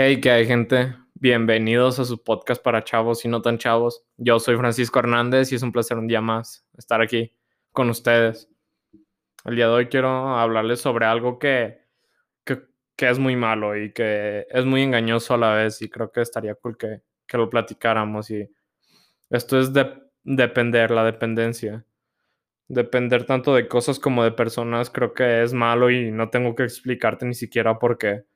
Hey, ¿qué hay gente? Bienvenidos a su podcast para chavos y no tan chavos. Yo soy Francisco Hernández y es un placer un día más estar aquí con ustedes. El día de hoy quiero hablarles sobre algo que, que, es muy malo y que es muy engañoso a la vez y creo que estaría cool que, que lo platicáramos. Y esto es de, depender, la dependencia. Depender tanto de cosas como de personas creo que es malo y no tengo que explicarte ni siquiera por qué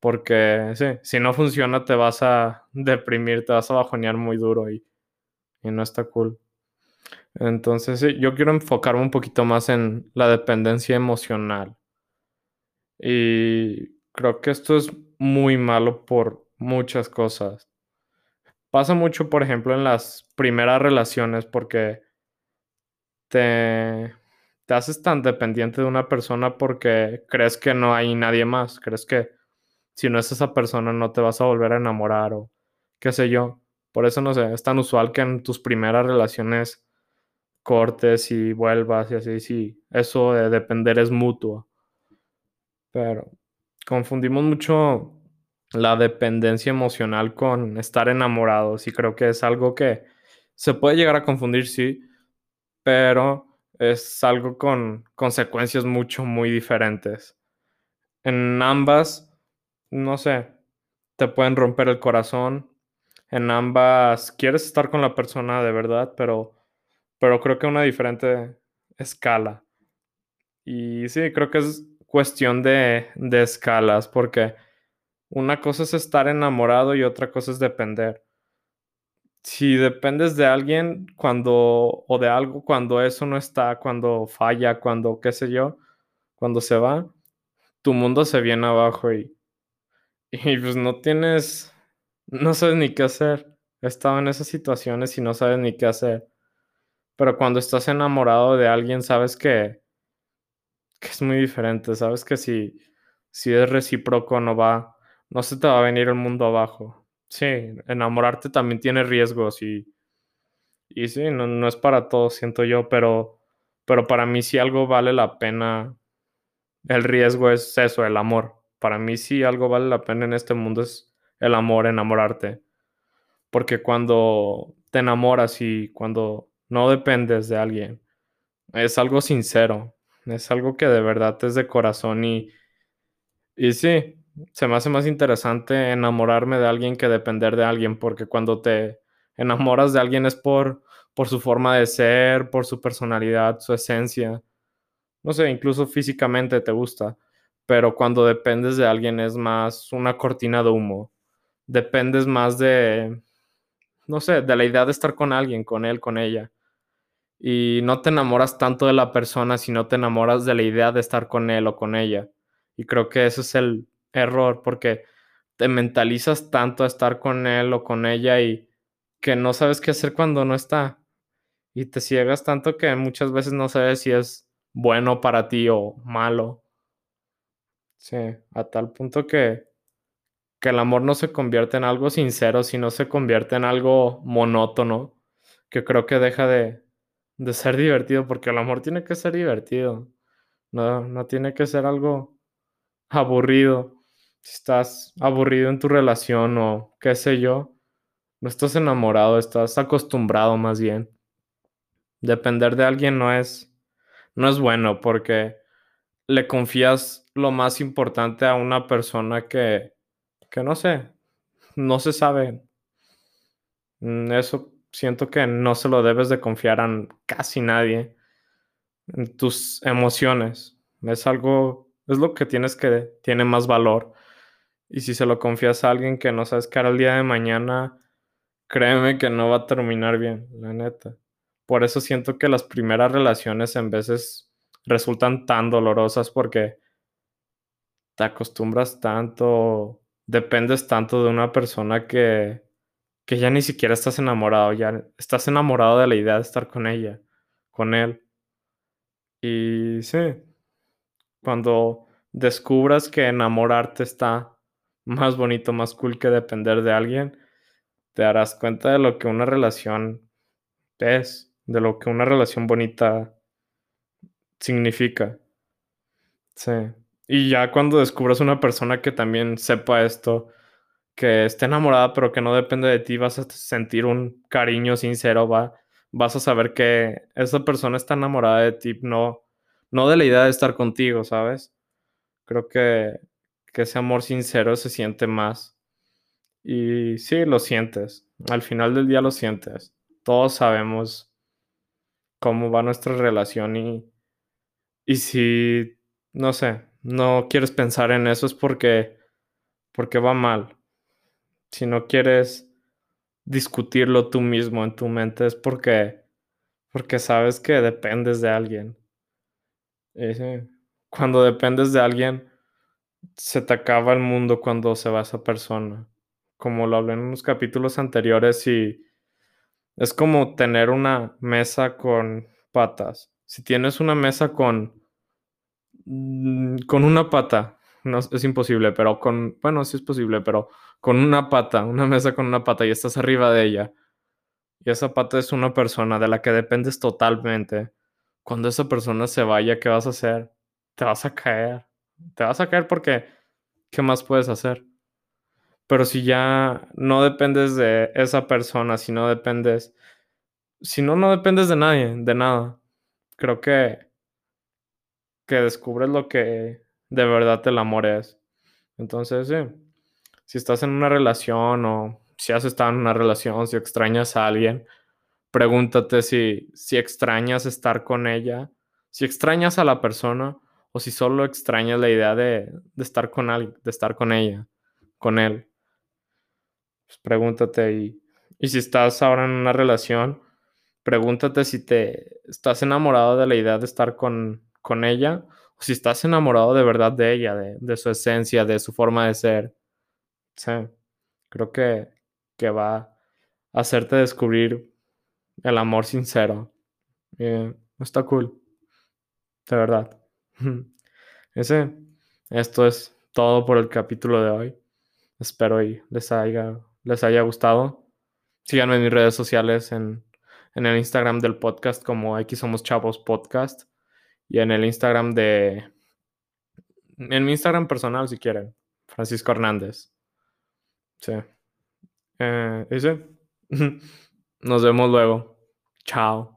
porque sí, si no funciona te vas a deprimir, te vas a bajonear muy duro y, y no está cool. Entonces, sí, yo quiero enfocarme un poquito más en la dependencia emocional. Y creo que esto es muy malo por muchas cosas. Pasa mucho, por ejemplo, en las primeras relaciones porque te, te haces tan dependiente de una persona porque crees que no hay nadie más, crees que si no es esa persona no te vas a volver a enamorar o qué sé yo. Por eso no sé, es tan usual que en tus primeras relaciones cortes y vuelvas y así, sí, eso de depender es mutuo. Pero confundimos mucho la dependencia emocional con estar enamorados y creo que es algo que se puede llegar a confundir, sí, pero es algo con consecuencias mucho, muy diferentes. En ambas no sé, te pueden romper el corazón. En ambas quieres estar con la persona de verdad, pero, pero creo que una diferente escala. Y sí, creo que es cuestión de, de escalas, porque una cosa es estar enamorado y otra cosa es depender. Si dependes de alguien cuando, o de algo cuando eso no está, cuando falla, cuando qué sé yo, cuando se va, tu mundo se viene abajo y, y pues no tienes, no sabes ni qué hacer. He estado en esas situaciones y no sabes ni qué hacer. Pero cuando estás enamorado de alguien, sabes que, que es muy diferente. Sabes que si, si es recíproco, no va, no se te va a venir el mundo abajo. Sí, enamorarte también tiene riesgos y, y sí, no, no es para todos, siento yo, pero, pero para mí si algo vale la pena, el riesgo es eso, el amor para mí si algo vale la pena en este mundo es el amor, enamorarte. Porque cuando te enamoras y cuando no dependes de alguien, es algo sincero, es algo que de verdad es de corazón y, y sí, se me hace más interesante enamorarme de alguien que depender de alguien, porque cuando te enamoras de alguien es por, por su forma de ser, por su personalidad, su esencia, no sé, incluso físicamente te gusta pero cuando dependes de alguien es más una cortina de humo. Dependes más de, no sé, de la idea de estar con alguien, con él, con ella. Y no te enamoras tanto de la persona, sino te enamoras de la idea de estar con él o con ella. Y creo que ese es el error, porque te mentalizas tanto a estar con él o con ella y que no sabes qué hacer cuando no está. Y te ciegas tanto que muchas veces no sabes si es bueno para ti o malo. Sí, a tal punto que, que el amor no se convierte en algo sincero, sino se convierte en algo monótono, que creo que deja de, de ser divertido, porque el amor tiene que ser divertido, no, no tiene que ser algo aburrido. Si estás aburrido en tu relación o qué sé yo, no estás enamorado, estás acostumbrado más bien. Depender de alguien no es, no es bueno porque le confías lo más importante a una persona que, que no sé, no se sabe. Mm, eso siento que no se lo debes de confiar a casi nadie. En tus emociones. Es algo, es lo que tienes que tiene más valor. Y si se lo confías a alguien que no sabes que hará el día de mañana, créeme que no va a terminar bien, la neta. Por eso siento que las primeras relaciones en veces resultan tan dolorosas porque te acostumbras tanto, dependes tanto de una persona que, que ya ni siquiera estás enamorado, ya estás enamorado de la idea de estar con ella, con él. Y sí, cuando descubras que enamorarte está más bonito, más cool que depender de alguien, te darás cuenta de lo que una relación es, de lo que una relación bonita significa. Sí. Y ya cuando descubras una persona que también sepa esto, que esté enamorada, pero que no depende de ti, vas a sentir un cariño sincero, va, vas a saber que esa persona está enamorada de ti, no, no de la idea de estar contigo, ¿sabes? Creo que, que ese amor sincero se siente más. Y sí, lo sientes. Al final del día lo sientes. Todos sabemos cómo va nuestra relación y, y si, no sé, no quieres pensar en eso es porque, porque va mal. Si no quieres discutirlo tú mismo en tu mente es porque, porque sabes que dependes de alguien. cuando dependes de alguien, se te acaba el mundo cuando se va esa persona. Como lo hablé en unos capítulos anteriores y es como tener una mesa con patas. Si tienes una mesa con mm, con una pata, no es imposible, pero con bueno, sí es posible, pero con una pata, una mesa con una pata y estás arriba de ella. Y esa pata es una persona de la que dependes totalmente. Cuando esa persona se vaya, ¿qué vas a hacer? Te vas a caer. Te vas a caer porque ¿qué más puedes hacer? Pero si ya no dependes de esa persona, si no dependes, si no, no dependes de nadie, de nada. Creo que, que descubres lo que de verdad el amor es. Entonces, sí, si estás en una relación o si has estado en una relación, si extrañas a alguien, pregúntate si, si extrañas estar con ella, si extrañas a la persona o si solo extrañas la idea de, de estar con alguien, de estar con ella, con él. Pues pregúntate y, y si estás ahora en una relación, pregúntate si te estás enamorado de la idea de estar con, con ella o si estás enamorado de verdad de ella, de, de su esencia, de su forma de ser. Sí, creo que, que va a hacerte descubrir el amor sincero. está cool. De verdad. Ese, esto es todo por el capítulo de hoy. Espero y les haya, les haya gustado. Síganme en mis redes sociales en, en el Instagram del podcast como X Somos Chavos Podcast y en el Instagram de... En mi Instagram personal si quieren. Francisco Hernández. Sí. Eh. Nos vemos luego. Chao.